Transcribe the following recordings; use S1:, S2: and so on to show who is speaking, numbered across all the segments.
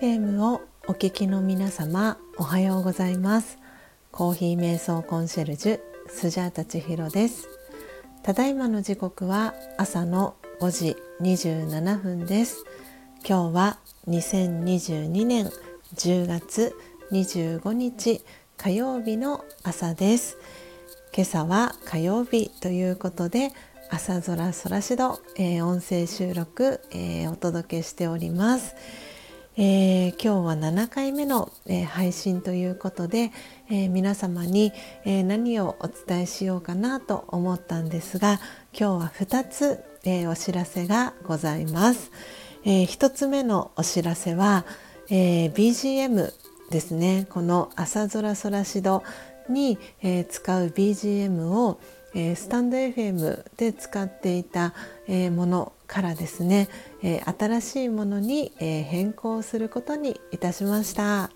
S1: FM をお聞きの皆様おはようございます。コーヒー瞑想コンシェルジュスジャータ千尋です。ただいまの時刻は朝の5時27分です。今日は2022年10月25日火曜日の朝です。今朝は火曜日ということで朝空空しど、えー、音声収録、えー、お届けしております、えー、今日は7回目の、え配信ということで、え皆様に、え何をお伝えしようかなと思ったんですが今日は2つ、えお知らせがございます、え1つ目のお知らせは、え BGM ですね。この朝空空しどに、え使う BGM をえー、スタンド FM で使っていた、えー、ものからですね、えー、新しいものに、え変更することにいたしました。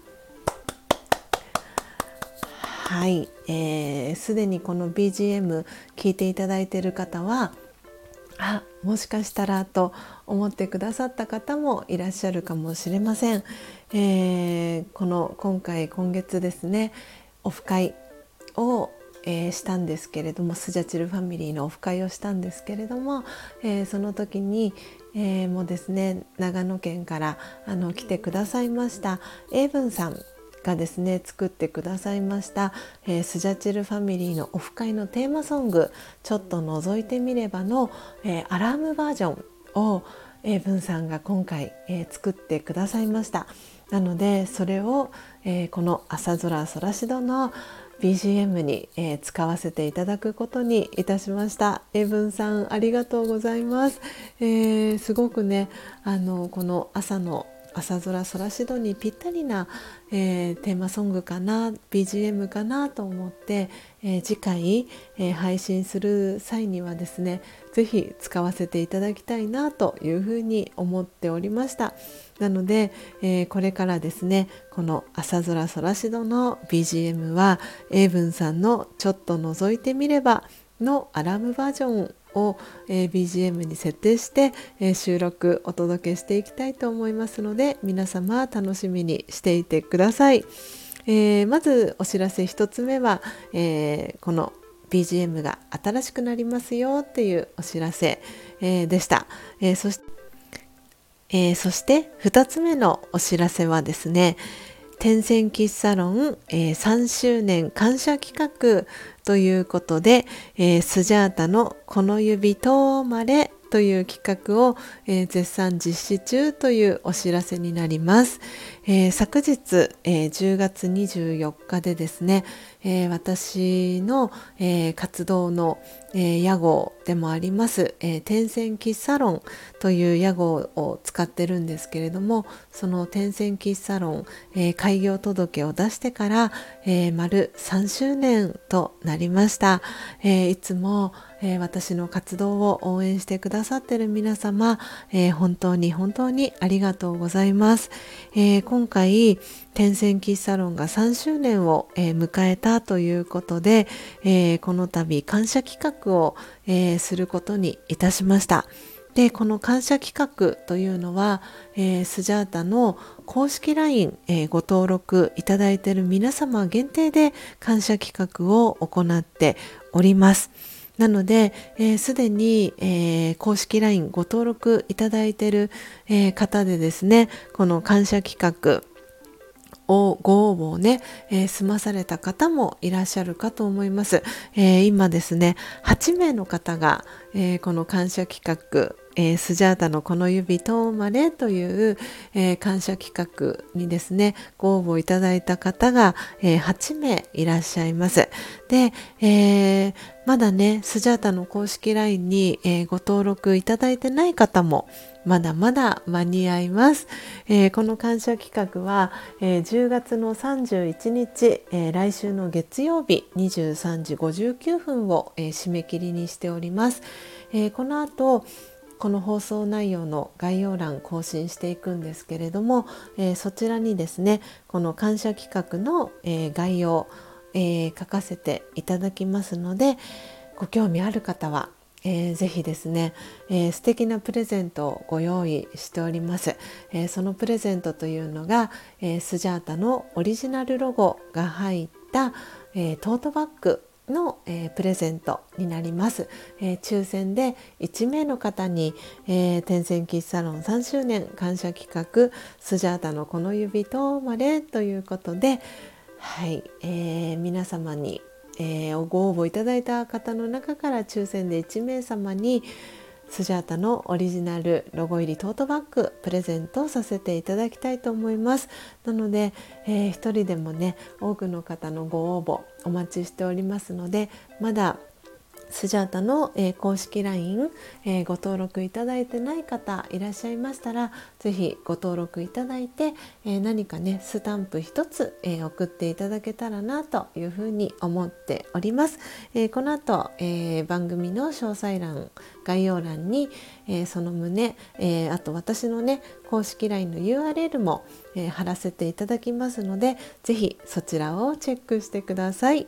S1: はいすで、えー、にこの BGM 聞いていただいている方はあもしかしたらと思ってくださった方もいらっしゃるかもしれません。えー、この今回今月ですねオフ会をえー、したんですけれどもスジャチルファミリーのオフ会をしたんですけれども、えー、その時に、えー、もですね長野県からあの来てくださいました英文さんがですね作ってくださいました、えー、スジャチルファミリーのオフ会のテーマソング「ちょっと覗いてみればの」えー、アラームバージョンを英文さんが今回、えー、作ってくださいました。なのでそれを、えー、この「朝空空しど」の BGM に、えー、使わせていただくことにいたしました。エブンさんありがとうございます、えー、すごくねあのこの朝の朝空空しどにぴったりな、えー、テーマソングかな BGM かなと思って、えー、次回、えー、配信する際にはですね是非使わせていただきたいなというふうに思っておりました。なので、えこれからですねこの「朝空空しど」の BGM は英文さんの「ちょっと覗いてみれば」のアラームバージョンを、え、BGM に設定して、え、収録お届けしていきたいと思いますので皆様楽しみにしていてください。えー、まずお知らせ1つ目は、えこの BGM が新しくなりますよっていうお知らせ、えでした。えそして、えそして2つ目のお知らせはですね天線喫茶論、えー、3周年感謝企画ということで、えー、スジャータのこの指とまれという企画を、えー、絶賛実施中というお知らせになります。えー、昨日、えー、10月24日でですね、え私の、え活動の、え屋号でもあります、え天線喫茶論という屋号を使ってるんですけれどもその天線喫茶論、え開業届を出してから、え丸3周年となりました。えいつもえ、私の活動を応援してくださってる皆様、え、本当に本当にありがとうございます。え、今回、天線喫茶ロンが3周年を、え迎えたということで、えこの度感謝企画を、えすることにいたしました。でこの感謝企画というのは、えー、スジャータの公式 LINE、えー、ご登録いただいている皆様限定で感謝企画を行っております。なので、す、で、に、えー、公式 LINE ご登録いただいている、え、方でですね、この感謝企画をご応募をね、えー、済まされた方もいらっしゃるかと思います。えー、今ですね、8名の方が、えー、この感謝企画えー、スジャータのこの指とまれという、えー、感謝企画にですねご応募いただいた方が、えー、8名いらっしゃいます。で、えー、まだねスジャータの公式 LINE に、えー、ご登録いただいてない方もまだまだ間に合います。えー、この感謝企画は、えー、10月の31日、えー、来週の月曜日23時59分を、え締め切りにしております。えこの後この放送内容の概要欄更新していくんですけれども、えー、そちらにですねこの感謝企画の、えー、概要、えー、書かせていただきますのでご興味ある方は、えー、ぜひですね、えー、素敵なプレゼントをご用意しております、えー、そのプレゼントというのが、えー、スジャータのオリジナルロゴが入った、えー、トートバッグの、えー、プレゼントになります、えー、抽選で1名の方に、えー、天線キッサロン3周年感謝企画スジャータのこの指とまれということではい、えー、皆様にえ、ご応募いただいた方の中から抽選で1名様にスジャータのオリジナルロゴ入りトートバッグプレゼントさせていただきたいと思います。なので、えー、一人でもね多くの方のご応募お待ちしておりますのでまだスジャータの、えー、公式 LINE、えー、ご登録いただいてない方いらっしゃいましたら是非ご登録いただいて、えー、何かねスタンプ一つ、え送っていただけたらなというふうに思っております。えこの後、え番組の詳細欄概要欄に、えその旨、えあと私のね公式 LINE の URL も、え貼らせていただきますので是非そちらをチェックしてください。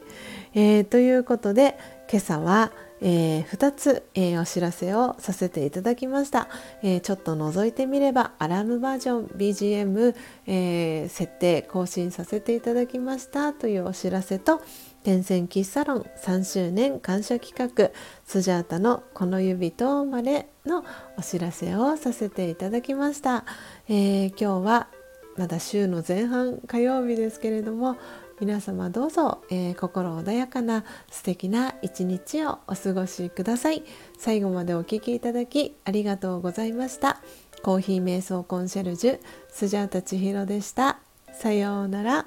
S1: えということで今朝は、えー、2つ、えー、お知らせをさせていただきました、えー、ちょっと覗いてみればアラームバージョン BGM、え設定更新させていただきました。というお知らせと天線喫サロン3周年感謝企画スジャータのこの指とまれのお知らせをさせていただきました、今日はまだ週の前半火曜日ですけれども皆様どうぞ、えー、心穏やかな素敵な一日をお過ごしください。最後までお聴きいただきありがとうございました。コーヒー瞑想コンシェルジュスジャータ千尋でした。さようなら。